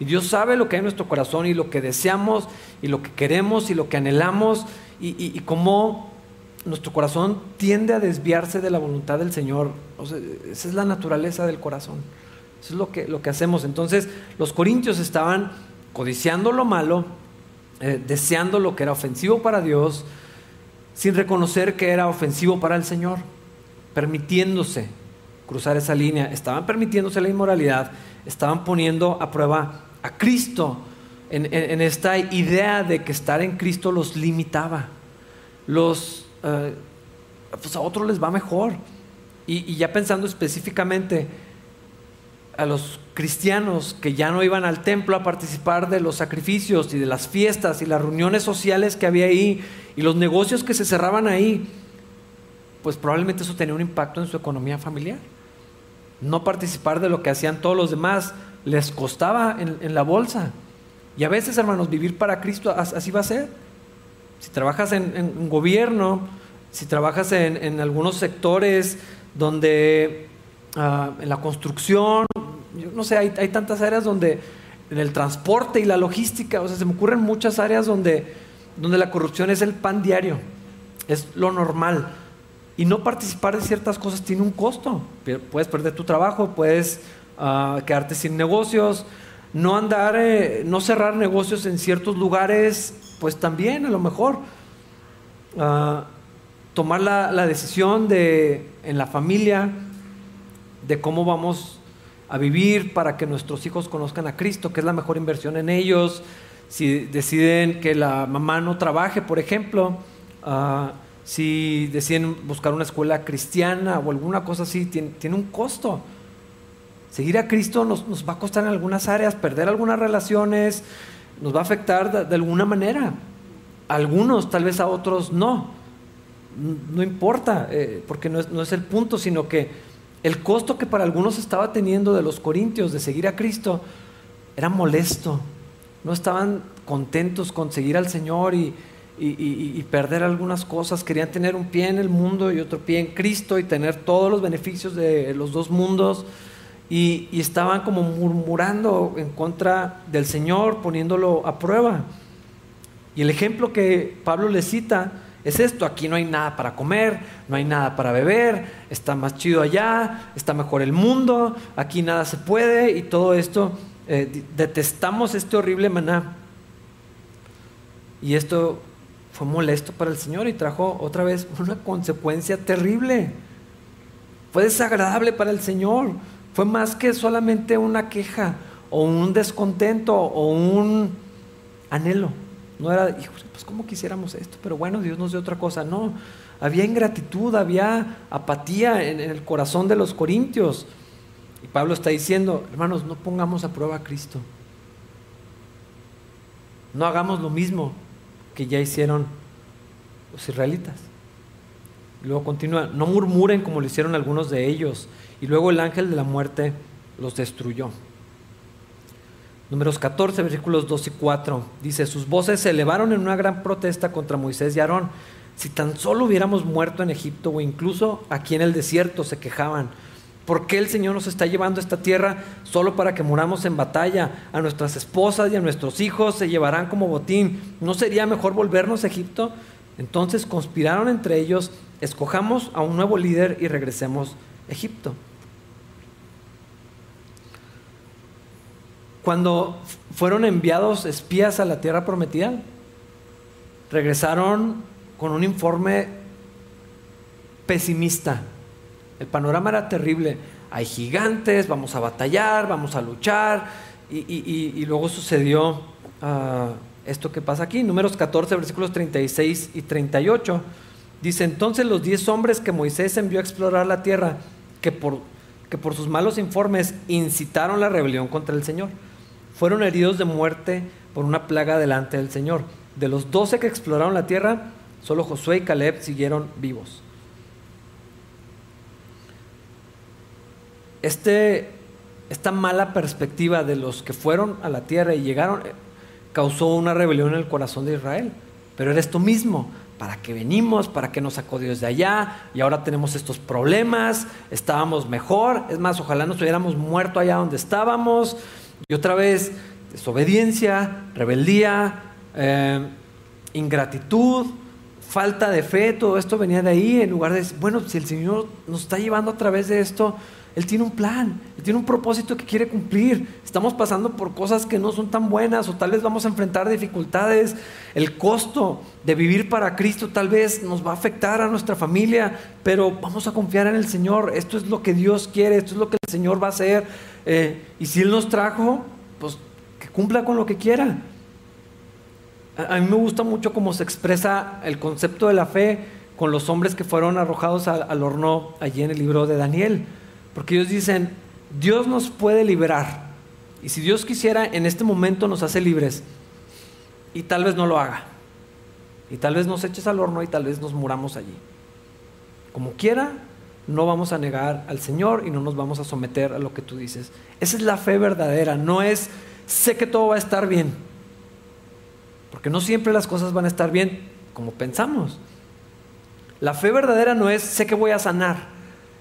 [SPEAKER 1] Y Dios sabe lo que hay en nuestro corazón y lo que deseamos y lo que queremos y lo que anhelamos y, cómo nuestro corazón tiende a desviarse de la voluntad del Señor. esa es la naturaleza del corazón. Eso es lo que, lo que hacemos. Entonces, los corintios estaban codiciando lo malo, eh, deseando lo que era ofensivo para Dios, sin reconocer que era ofensivo para el Señor, permitiéndose cruzar esa línea, estaban permitiéndose la inmoralidad, estaban poniendo a prueba a Cristo en, esta idea de que estar en Cristo los limitaba. Los, eh, pues a otros les va mejor. Y, ya pensando específicamente a los cristianos que ya no iban al templo a participar de los sacrificios y de las fiestas y las reuniones sociales que había ahí y los negocios que se cerraban ahí, pues probablemente eso tenía un impacto en su economía familiar. No participar de lo que hacían todos los demás les costaba en, la bolsa. Y a veces, hermanos, vivir para Cristo así va a ser. Si trabajas en, gobierno, si trabajas en, algunos sectores donde, ah, en la construcción, yo no sé, hay, hay, tantas áreas donde, en el transporte y la logística, o sea, se me ocurren muchas áreas donde, donde la corrupción es el pan diario, es lo normal. Y no participar de ciertas cosas tiene un costo. Puedes perder tu trabajo, puedes quedarte sin negocios, no andar, eh, no cerrar negocios en ciertos lugares, pues también a lo mejor. tomar la, decisión de, en la familia de cómo vamos a vivir para que nuestros hijos conozcan a Cristo, que es la mejor inversión en ellos. Si deciden que la mamá no trabaje, por ejemplo, si deciden buscar una escuela cristiana o alguna cosa así, tiene un costo. Seguir a Cristo nos, va a costar en algunas áreas, perder algunas relaciones, nos va a afectar de, alguna manera. algunos, tal vez a otros no. No importa, eh, porque no es, no es el punto, sino que el costo que para algunos estaba teniendo de los corintios de seguir a Cristo era molesto. No estaban contentos con seguir al Señor y, y, perder algunas cosas. Querían tener un pie en el mundo y otro pie en Cristo y tener todos los beneficios de los dos mundos y, estaban como murmurando en contra del Señor, poniéndolo a prueba. Y el ejemplo que Pablo le cita es esto, aquí no hay nada para comer, no hay nada para beber, está más chido allá, está mejor el mundo, aquí nada se puede y todo esto, eh, detestamos este horrible maná. Y esto fue molesto para el Señor y trajo otra vez una consecuencia terrible. Fue desagradable para el Señor fue más que solamente una queja o un descontento o un anhelo. No era, pues cómo quisiéramos esto, pero bueno, Dios nos dio otra cosa. No, había ingratitud, había apatía en, el corazón de los corintios. Y Pablo está diciendo, hermanos, no pongamos a prueba a Cristo. No hagamos lo mismo que ya hicieron los israelitas. luego continúa, no murmuren como lo hicieron algunos de ellos. Y luego el ángel de la muerte los destruyó. Números 14, versículos 2 y 4. Dice, sus voces se elevaron en una gran protesta contra Moisés y Aarón. Si tan solo hubiéramos muerto en Egipto o incluso aquí en el desierto, se quejaban. ¿Por qué el Señor nos está llevando a esta tierra solo para que muramos en batalla? A nuestras esposas y a nuestros hijos se llevarán como botín. ¿No sería mejor volvernos a Egipto? Entonces conspiraron entre ellos, escojamos a un nuevo líder y regresemos a Egipto. Cuando fueron enviados espías a la tierra prometida, regresaron con un informe pesimista. El panorama era terrible. Hay gigantes, vamos a batallar, vamos a luchar. Y, luego sucedió ah, esto que pasa aquí, números 14, versículos 36 y 38. Dice, entonces los diez hombres que Moisés envió a explorar la tierra, que por, que por sus malos informes incitaron la rebelión contra el Señor fueron heridos de muerte por una plaga delante del Señor. De los doce que exploraron la tierra, solo Josué y Caleb siguieron vivos. Este, esta mala perspectiva de los que fueron a la tierra y llegaron eh, causó una rebelión en el corazón de Israel. Pero era esto mismo, para que venimos, para que nos sacó Dios de allá y ahora tenemos estos problemas, estábamos mejor, es más, ojalá nos hubiéramos muerto allá donde estábamos, y otra vez, desobediencia, rebeldía, eh, ingratitud, falta de fe, todo esto venía de ahí, en lugar de, bueno, si el Señor nos está llevando a través de esto, Él tiene un plan, Él tiene un propósito que quiere cumplir. Estamos pasando por cosas que no son tan buenas o tal vez vamos a enfrentar dificultades. El costo de vivir para Cristo tal vez nos va a afectar a nuestra familia, pero vamos a confiar en el Señor. Esto es lo que Dios quiere, esto es lo que el Señor va a hacer. Eh, y si Él nos trajo, pues que cumpla con lo que quiera. A, mí me gusta mucho cómo se expresa el concepto de la fe con los hombres que fueron arrojados al, horno allí en el libro de Daniel. Porque ellos dicen, Dios nos puede liberar. Y si Dios quisiera, en este momento nos hace libres. Y tal vez no lo haga. Y tal vez nos eches al horno y tal vez nos muramos allí. Como quiera, no vamos a negar al Señor y no nos vamos a someter a lo que tú dices. Esa es la fe verdadera, no es sé que todo va a estar bien, porque no siempre las cosas van a estar bien como pensamos. La fe verdadera no es sé que voy a sanar,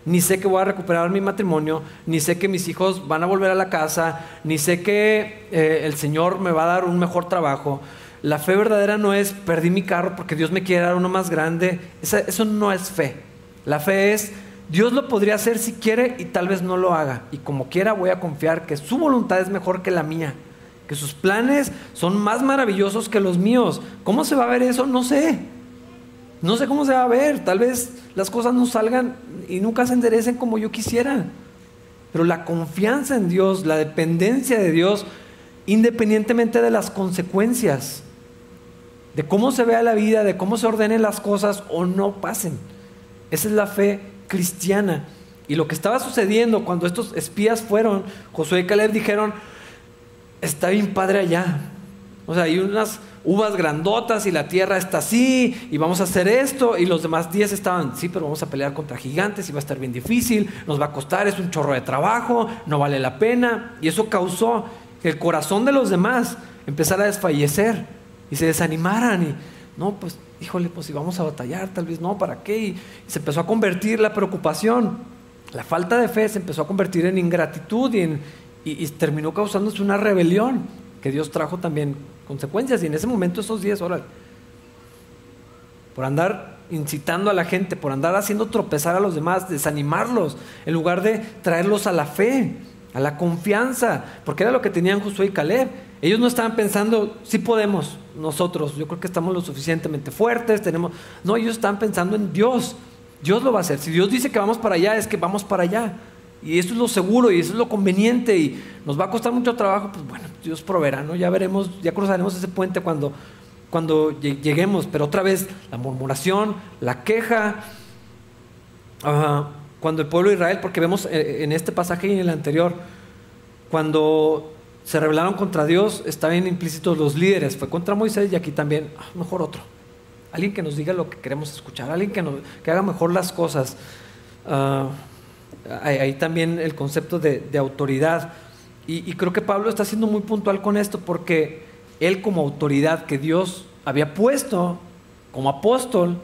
[SPEAKER 1] ni sé que voy a recuperar mi matrimonio, ni sé que mis hijos van a volver a la casa, ni sé que eh, el Señor me va a dar un mejor trabajo. La fe verdadera no es perdí mi carro porque Dios me quiere dar uno más grande. eso no es fe. La fe es Dios lo podría hacer si quiere y tal vez no lo haga. Y como quiera voy a confiar que su voluntad es mejor que la mía, que sus planes son más maravillosos que los míos. ¿Cómo se va a ver eso? No sé. No sé cómo se va a ver. Tal vez las cosas no salgan y nunca se enderecen como yo quisiera. Pero la confianza en Dios, la dependencia de Dios, independientemente de las consecuencias, de cómo se vea la vida, de cómo se ordenen las cosas o no pasen. Esa es la fe cristiana. Y lo que estaba sucediendo cuando estos espías fueron, Josué y Caleb dijeron, está bien padre allá. O sea, hay unas uvas grandotas y la tierra está así y vamos a hacer esto. Y los demás días estaban, sí, pero vamos a pelear contra gigantes y va a estar bien difícil, nos va a costar, es un chorro de trabajo, no vale la pena. Y eso causó que el corazón de los demás empezara a desfallecer y se desanimaran y no, pues híjole, pues si vamos a batallar, tal vez no, ¿para qué? Y se empezó a convertir la preocupación, la falta de fe se empezó a convertir en ingratitud y, en, y, terminó causándose una rebelión que Dios trajo también consecuencias. Y en ese momento, esos días, órale, por andar incitando a la gente, por andar haciendo tropezar a los demás, desanimarlos, en lugar de traerlos a la fe, a la confianza, porque era lo que tenían Josué y Caleb. Ellos no estaban pensando, si podemos, nosotros, yo creo que estamos lo suficientemente fuertes, tenemos... No, ellos están pensando en Dios. Dios lo va a hacer. Si Dios dice que vamos para allá, es que vamos para allá. Y eso es lo seguro y eso es lo conveniente y nos va a costar mucho trabajo, pues bueno, Dios proveerá, ¿no? Ya veremos, ya cruzaremos ese puente cuando, cuando lleguemos, pero otra vez la murmuración, la queja, cuando el pueblo de Israel, porque vemos eh, en este pasaje y en el anterior, cuando se rebelaron contra Dios, estaban implícitos los líderes. Fue contra Moisés y aquí también, ah, mejor otro. alguien que nos diga lo que queremos escuchar, alguien que, nos, que haga mejor las cosas. Ah, ahí también el concepto de, autoridad. Y, creo que Pablo está siendo muy puntual con esto porque él como autoridad que Dios había puesto como apóstol,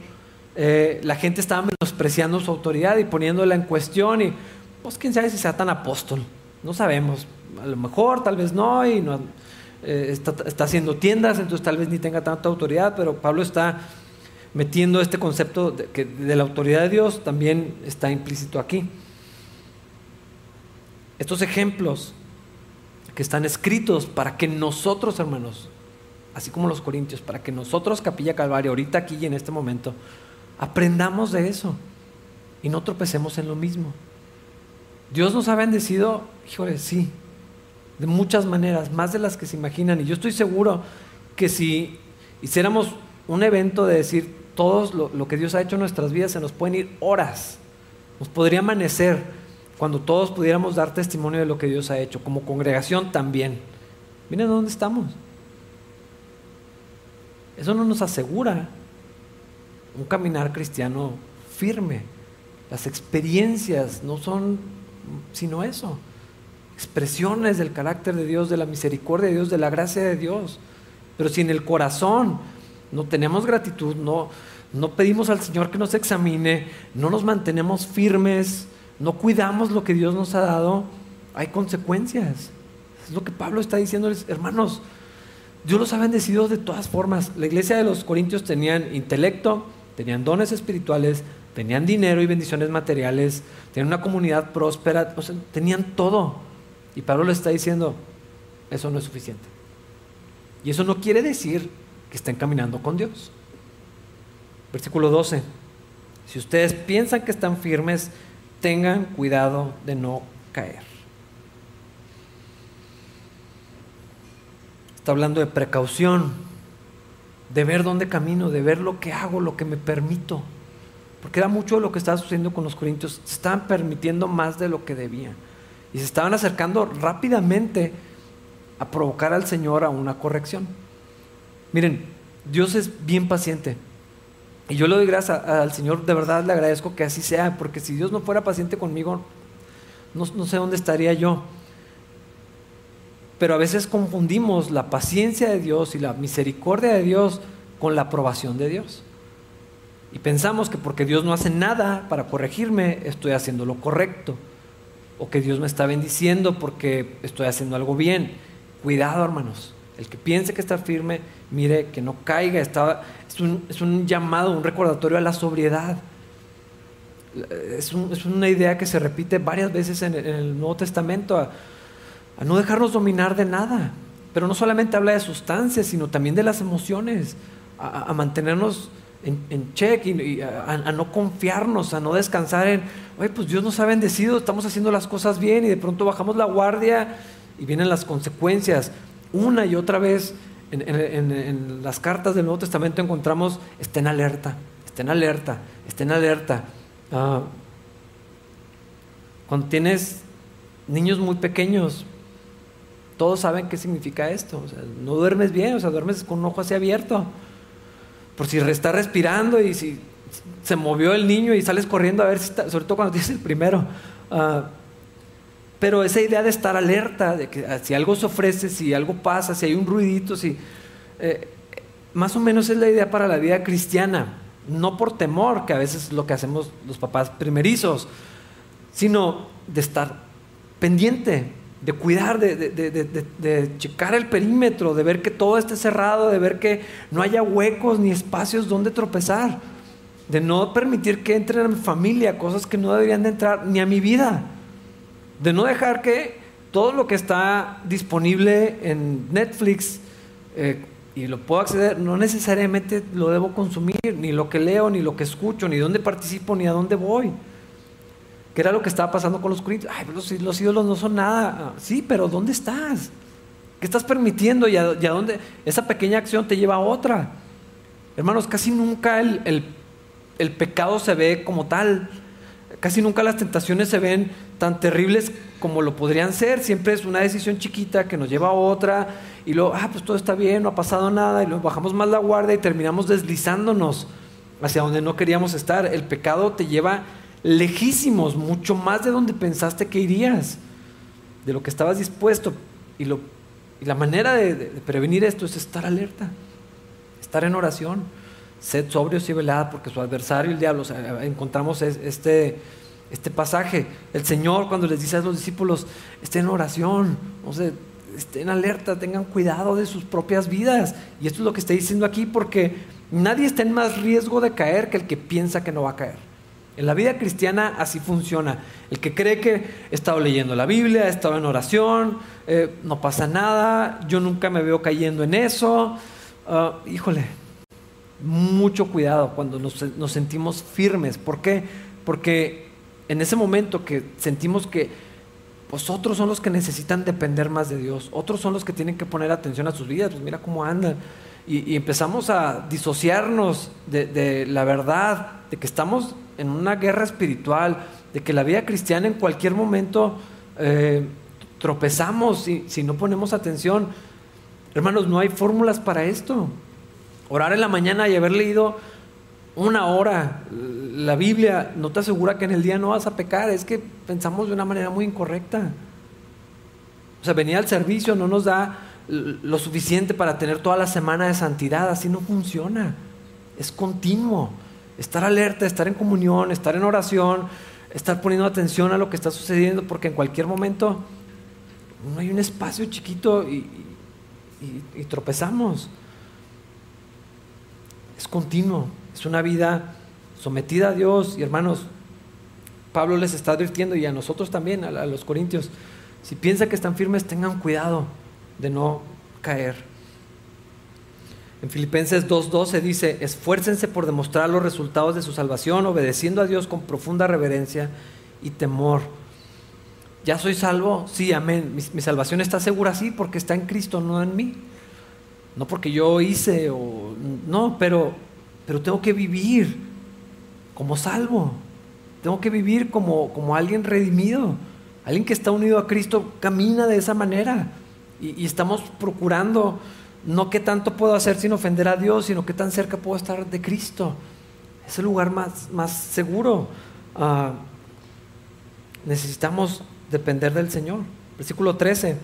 [SPEAKER 1] eh, la gente estaba menospreciando su autoridad y poniéndola en cuestión y pues quién sabe si sea tan apóstol, no sabemos, a lo mejor, tal vez no, y eh, está, haciendo tiendas, entonces tal vez ni tenga tanta autoridad, pero Pablo está metiendo este concepto de, de la autoridad de Dios también está implícito aquí. Estos ejemplos que están escritos para que nosotros, hermanos, así como los corintios, para que nosotros, Capilla Calvario, ahorita aquí y en este momento, aprendamos de eso y no tropecemos en lo mismo. Dios nos ha bendecido, híjole, sí, de muchas maneras, más de las que se imaginan. Y yo estoy seguro que si hiciéramos un evento de decir todo lo, lo, que Dios ha hecho en nuestras vidas, se nos pueden ir horas. Nos podría amanecer cuando todos pudiéramos dar testimonio de lo que Dios ha hecho, como congregación también. Miren dónde estamos. Eso no nos asegura un caminar cristiano firme. Las experiencias no son sino eso expresiones del carácter de Dios, de la misericordia de Dios, de la gracia de Dios. Pero si en el corazón no tenemos gratitud, no, no pedimos al Señor que nos examine, no nos mantenemos firmes, no cuidamos lo que Dios nos ha dado, hay consecuencias. Es lo que Pablo está diciendo, hermanos. Dios los ha bendecido de todas formas. La iglesia de los Corintios tenían intelecto, tenían dones espirituales, tenían dinero y bendiciones materiales, tenían una comunidad próspera, tenían todo. Y Pablo le está diciendo, eso no es suficiente. Y eso no quiere decir que estén caminando con Dios. Versículo 12. Si ustedes piensan que están firmes, tengan cuidado de no caer. Está hablando de precaución, de ver dónde camino, de ver lo que hago, lo que me permito. Porque era mucho lo que estaba sucediendo con los corintios. Se estaban permitiendo más de lo que debían. Y se estaban acercando rápidamente a provocar al Señor a una corrección. Miren, Dios es bien paciente. Y yo le doy gracias al Señor, de verdad le agradezco que así sea, porque si Dios no fuera paciente conmigo, no, no sé dónde estaría yo. Pero a veces confundimos la paciencia de Dios y la misericordia de Dios con la aprobación de Dios. Y pensamos que porque Dios no hace nada para corregirme, estoy haciendo lo correcto o que Dios me está bendiciendo porque estoy haciendo algo bien. Cuidado, hermanos. El que piense que está firme, mire que no caiga. Está, es, un, llamado, un recordatorio a la sobriedad. Es, una idea que se repite varias veces en, el Nuevo Testamento, a, no dejarnos dominar de nada. Pero no solamente habla de sustancias, sino también de las emociones, a, mantenernos en, check y, a, no confiarnos, a no descansar en, oye, pues Dios nos ha bendecido, estamos haciendo las cosas bien y de pronto bajamos la guardia y vienen las consecuencias. Una y otra vez en, las cartas del Nuevo Testamento encontramos, estén alerta, estén alerta, estén alerta. Ah, cuando tienes niños muy pequeños, todos saben qué significa esto. no duermes bien, o sea, duermes con un ojo así abierto. Por si está respirando y si se movió el niño y sales corriendo a ver si está, sobre todo cuando tienes el primero. Ah, pero esa idea de estar alerta, de que ah, si algo se ofrece, si algo pasa, si hay un ruidito, si, eh, más o menos es la idea para la vida cristiana. No por temor, que a veces es lo que hacemos los papás primerizos, sino de estar pendiente, de cuidar, de, checar el perímetro, de ver que todo esté cerrado, de ver que no haya huecos ni espacios donde tropezar, de no permitir que entren a mi familia cosas que no deberían de entrar ni a mi vida, de no dejar que todo lo que está disponible en Netflix eh, y lo puedo acceder, no necesariamente lo debo consumir, ni lo que leo, ni lo que escucho, ni dónde participo, ni a dónde voy que era lo que estaba pasando con los corintios. Ay, los, los, ídolos no son nada. Sí, pero ¿dónde estás? ¿Qué estás permitiendo y a, dónde esa pequeña acción te lleva a otra? Hermanos, casi nunca el, pecado se ve como tal. Casi nunca las tentaciones se ven tan terribles como lo podrían ser, siempre es una decisión chiquita que nos lleva a otra y luego, ah, pues todo está bien, no ha pasado nada y luego bajamos más la guardia y terminamos deslizándonos hacia donde no queríamos estar. El pecado te lleva lejísimos, mucho más de donde pensaste que irías, de lo que estabas dispuesto. Y, la manera de, de prevenir esto es estar alerta, estar en oración sed sobrios y velada porque su adversario, el diablo, encontramos este, este pasaje. El Señor cuando les dice a los discípulos, estén en oración, no sé, estén alerta, tengan cuidado de sus propias vidas. Y esto es lo que está diciendo aquí porque nadie está en más riesgo de caer que el que piensa que no va a caer. En la vida cristiana así funciona. El que cree que he estado leyendo la Biblia, he estado en oración, eh, no pasa nada, yo nunca me veo cayendo en eso. Ah, híjole, mucho cuidado cuando nos, sentimos firmes. ¿Por qué? Porque en ese momento que sentimos que pues otros son los que necesitan depender más de Dios, otros son los que tienen que poner atención a sus vidas, pues mira cómo andan. Y, empezamos a disociarnos de, la verdad, de que estamos en una guerra espiritual, de que la vida cristiana en cualquier momento eh, tropezamos si, si no ponemos atención. Hermanos, no hay fórmulas para esto. Orar en la mañana y haber leído una hora la Biblia no te asegura que en el día no vas a pecar, es que pensamos de una manera muy incorrecta. O sea, venir al servicio no nos da lo suficiente para tener toda la semana de santidad, así no funciona. Es continuo. Estar alerta, estar en comunión, estar en oración, estar poniendo atención a lo que está sucediendo, porque en cualquier momento no hay un espacio chiquito y, y tropezamos es continuo, es una vida sometida a Dios. Y hermanos, Pablo les está advirtiendo y a nosotros también, a, los corintios, si piensan que están firmes, tengan cuidado de no caer. En Filipenses 2.12 dice, esfuércense por demostrar los resultados de su salvación, obedeciendo a Dios con profunda reverencia y temor. ¿Ya soy salvo? Sí, amén. Mi, mi salvación está segura, sí, porque está en Cristo, no en mí. No porque yo hice o no, pero, pero tengo que vivir como salvo. Tengo que vivir como, como alguien redimido. Alguien que está unido a Cristo camina de esa manera. Y, estamos procurando no qué tanto puedo hacer sin ofender a Dios, sino qué tan cerca puedo estar de Cristo. Es el lugar más, más seguro. Ah, necesitamos depender del Señor. Versículo 13.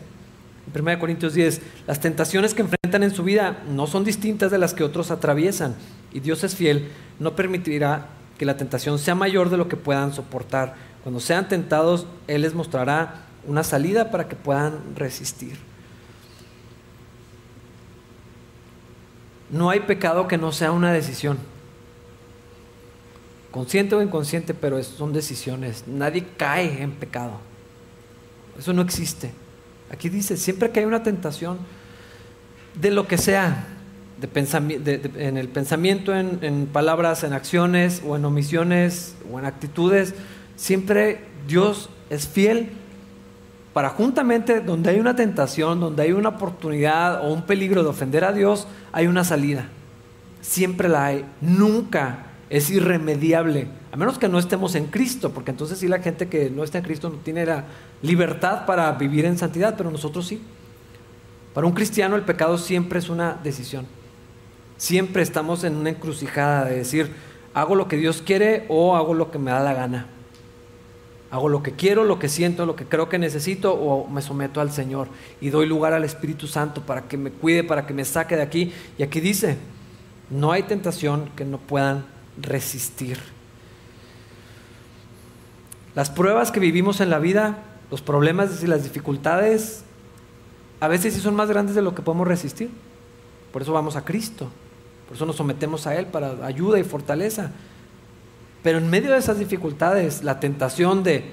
[SPEAKER 1] 1 Corintios 10, las tentaciones que enfrentan en su vida no son distintas de las que otros atraviesan y Dios es fiel, no permitirá que la tentación sea mayor de lo que puedan soportar. Cuando sean tentados, Él les mostrará una salida para que puedan resistir. No hay pecado que no sea una decisión. Consciente o inconsciente, pero son decisiones. Nadie cae en pecado. Eso no existe. Aquí dice, siempre que hay una tentación de lo que sea, de en el pensamiento, en, palabras, en acciones o en omisiones o en actitudes, siempre Dios es fiel para juntamente donde hay una tentación, donde hay una oportunidad o un peligro de ofender a Dios, hay una salida. Siempre la hay. Nunca es irremediable, a menos que no estemos en Cristo, porque entonces sí la gente que no está en Cristo no tiene la libertad para vivir en santidad, pero nosotros sí. Para un cristiano el pecado siempre es una decisión. Siempre estamos en una encrucijada de decir, hago lo que Dios quiere o hago lo que me da la gana. Hago lo que quiero, lo que siento, lo que creo que necesito o me someto al Señor y doy lugar al Espíritu Santo para que me cuide, para que me saque de aquí. Y aquí dice, no hay tentación que no puedan resistir. Las pruebas que vivimos en la vida, los problemas y las dificultades, a veces sí son más grandes de lo que podemos resistir. Por eso vamos a Cristo, por eso nos sometemos a Él para ayuda y fortaleza. Pero en medio de esas dificultades, la tentación de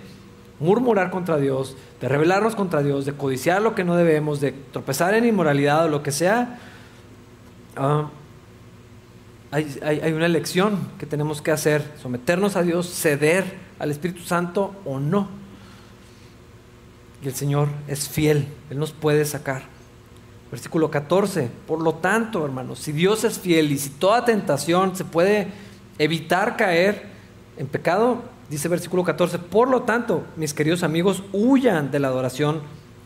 [SPEAKER 1] murmurar contra Dios, de rebelarnos contra Dios, de codiciar lo que no debemos, de tropezar en inmoralidad o lo que sea, ah, hay, una elección que tenemos que hacer, someternos a Dios, ceder al Espíritu Santo o no. Y el Señor es fiel, Él nos puede sacar. Versículo 14, por lo tanto, hermanos, si Dios es fiel y si toda tentación se puede evitar caer en pecado, Dice versículo 14, por lo tanto, mis queridos amigos, huyan de la adoración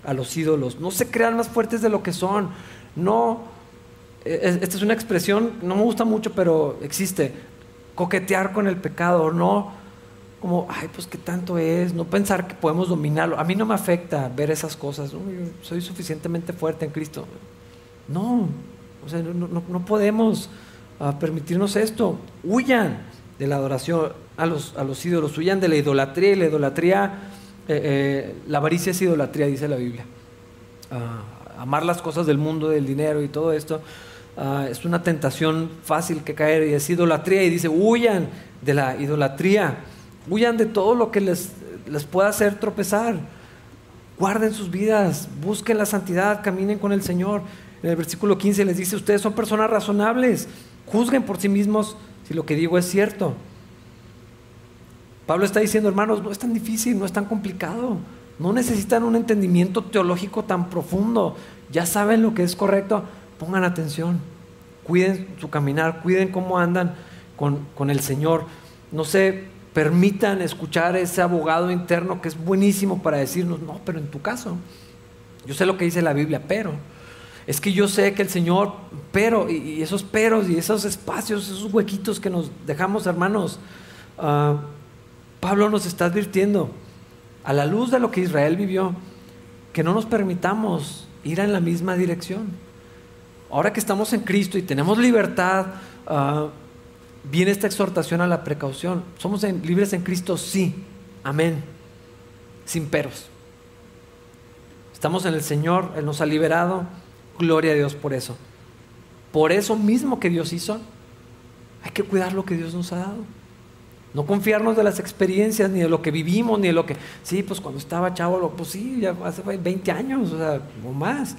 [SPEAKER 1] a los ídolos, no se crean más fuertes de lo que son, no, e, esta es una expresión, no me gusta mucho, pero existe, coquetear con el pecado, no como, ay, pues qué tanto es, no pensar que podemos dominarlo. A mí no me afecta ver esas cosas, soy suficientemente fuerte en Cristo. No, o sea, no, podemos ah, permitirnos esto. Huyan de la adoración a los, a los ídolos, huyan de la idolatría y la idolatría, eh, eh, la avaricia es idolatría, dice la Biblia. Ah, amar las cosas del mundo, del dinero y todo esto. Ah, es una tentación fácil que caer y es idolatría y dice huyan de la idolatría Huyan de todo lo que les, les pueda hacer tropezar. Guarden sus vidas, busquen la santidad, caminen con el Señor. En el versículo 15 les dice, ustedes son personas razonables, juzguen por sí mismos si lo que digo es cierto. Pablo está diciendo, hermanos, no es tan difícil, no es tan complicado. No necesitan un entendimiento teológico tan profundo. Ya saben lo que es correcto. Pongan atención. Cuiden su caminar, cuiden cómo andan con, con el Señor. No sé, permitan escuchar ese abogado interno que es buenísimo para decirnos, no, pero en tu caso, yo sé lo que dice la Biblia, pero es que yo sé que el Señor, pero, y, esos peros y esos espacios, esos huequitos que nos dejamos, hermanos, ah, Pablo nos está advirtiendo, a la luz de lo que Israel vivió, que no nos permitamos ir en la misma dirección. Ahora que estamos en Cristo y tenemos libertad, uh, viene esta exhortación a la precaución. ¿Somos libres en Cristo? Sí. Amén. Sin peros. Estamos en el Señor, Él nos ha liberado. Gloria a Dios por eso. Por eso mismo que Dios hizo, hay que cuidar lo que Dios nos ha dado. No confiarnos de las experiencias, ni de lo que vivimos, ni de lo que, sí, pues cuando estaba chavo, pues sí, ya hace 20 años, o sea, o más.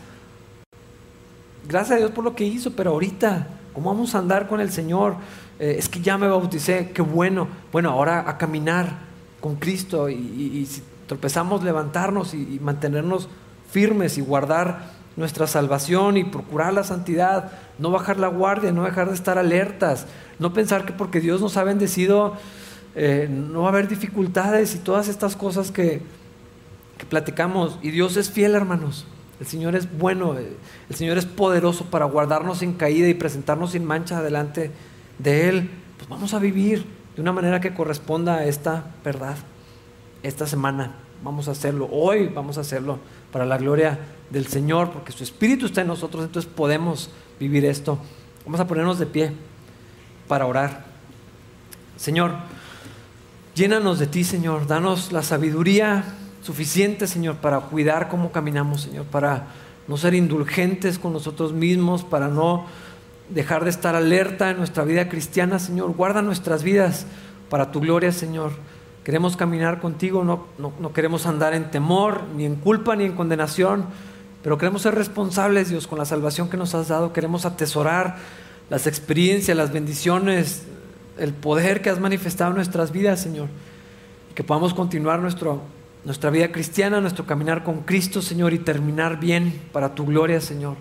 [SPEAKER 1] Gracias a Dios por lo que hizo, pero ahorita, ¿cómo vamos a andar con el Señor? Eh, es que ya me bauticé, qué bueno. Bueno, ahora a caminar con Cristo y, si tropezamos, levantarnos y, mantenernos firmes y guardar nuestra salvación y procurar la santidad, no bajar la guardia, no dejar de estar alertas, no pensar que porque Dios nos ha bendecido eh, no va a haber dificultades y todas estas cosas que, que platicamos. Y Dios es fiel, hermanos. El Señor es bueno, eh, el Señor es poderoso para guardarnos sin caída y presentarnos sin mancha delante de Él, pues vamos a vivir de una manera que corresponda a esta verdad. Esta semana vamos a hacerlo, hoy vamos a hacerlo para la gloria del Señor, porque su Espíritu está en nosotros, entonces podemos vivir esto. Vamos a ponernos de pie para orar. Señor, llénanos de ti, Señor, danos la sabiduría suficiente, Señor, para cuidar cómo caminamos, Señor, para no ser indulgentes con nosotros mismos, para no dejar de estar alerta en nuestra vida cristiana, Señor. Guarda nuestras vidas para tu gloria, Señor. Queremos caminar contigo, no, no, queremos andar en temor, ni en culpa, ni en condenación, pero queremos ser responsables, Dios, con la salvación que nos has dado. Queremos atesorar las experiencias, las bendiciones, el poder que has manifestado en nuestras vidas, Señor. Y que podamos continuar nuestro, nuestra vida cristiana, nuestro caminar con Cristo, Señor, y terminar bien para tu gloria, Señor.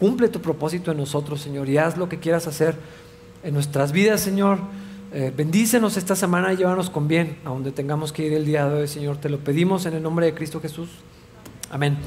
[SPEAKER 1] Cumple tu propósito en nosotros, Señor, y haz lo que quieras hacer en nuestras vidas, Señor. Eh, bendícenos esta semana y llévanos con bien a donde tengamos que ir el día de hoy, Señor. Te lo pedimos en el nombre de Cristo Jesús. Amén.